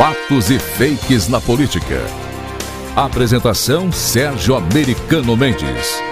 Fatos e fakes na política. Apresentação Sérgio Americano Mendes.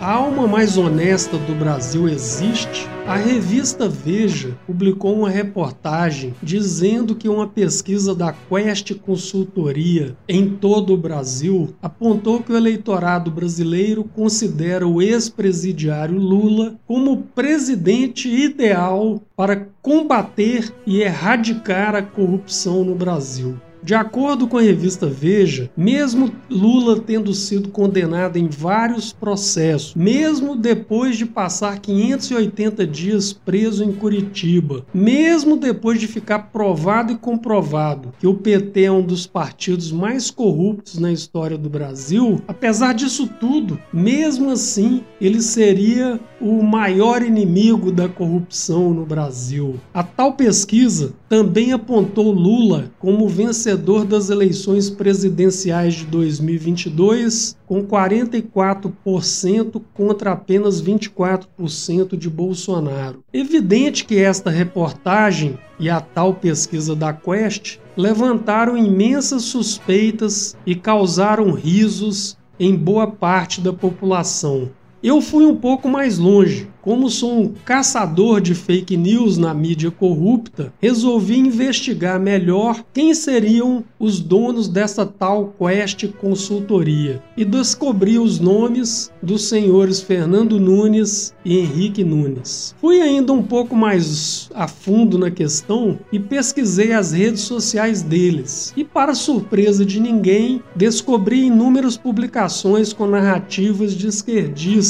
A alma mais honesta do Brasil existe? A revista Veja publicou uma reportagem dizendo que uma pesquisa da Quest Consultoria em todo o Brasil apontou que o eleitorado brasileiro considera o ex-presidiário Lula como presidente ideal para combater e erradicar a corrupção no Brasil. De acordo com a revista Veja, mesmo Lula tendo sido condenado em vários processos, mesmo depois de passar 580 dias preso em Curitiba, mesmo depois de ficar provado e comprovado que o PT é um dos partidos mais corruptos na história do Brasil, apesar disso tudo, mesmo assim, ele seria o maior inimigo da corrupção no Brasil. A tal pesquisa também apontou Lula como vencedor das eleições presidenciais de 2022, com 44% contra apenas 24% de Bolsonaro. Evidente que esta reportagem e a tal pesquisa da Quest levantaram imensas suspeitas e causaram risos em boa parte da população. Eu fui um pouco mais longe como sou um caçador de fake news na mídia corrupta, resolvi investigar melhor quem seriam os donos dessa tal Quest Consultoria e descobri os nomes dos senhores Fernando Nunes e Henrique Nunes. Fui ainda um pouco mais a fundo na questão e pesquisei as redes sociais deles. E para surpresa de ninguém, descobri inúmeras publicações com narrativas de esquerdistas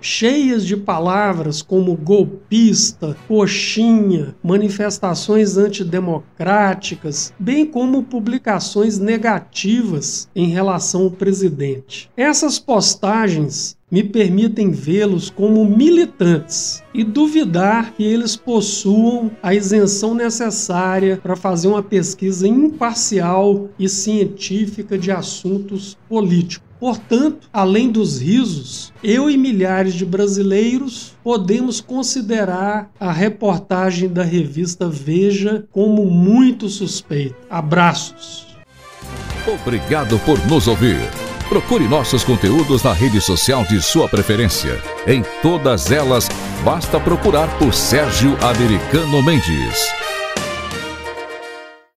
cheias de palavras como golpista, coxinha, manifestações antidemocráticas, bem como publicações negativas em relação ao presidente. Essas postagens me permitem vê-los como militantes e duvidar que eles possuam a isenção necessária para fazer uma pesquisa imparcial e científica de assuntos políticos. Portanto, além dos risos, eu e milhares de brasileiros podemos considerar a reportagem da revista Veja como muito suspeita. Abraços. Obrigado por nos ouvir. Procure nossos conteúdos na rede social de sua preferência. Em todas elas, basta procurar por Sérgio Americano Mendes.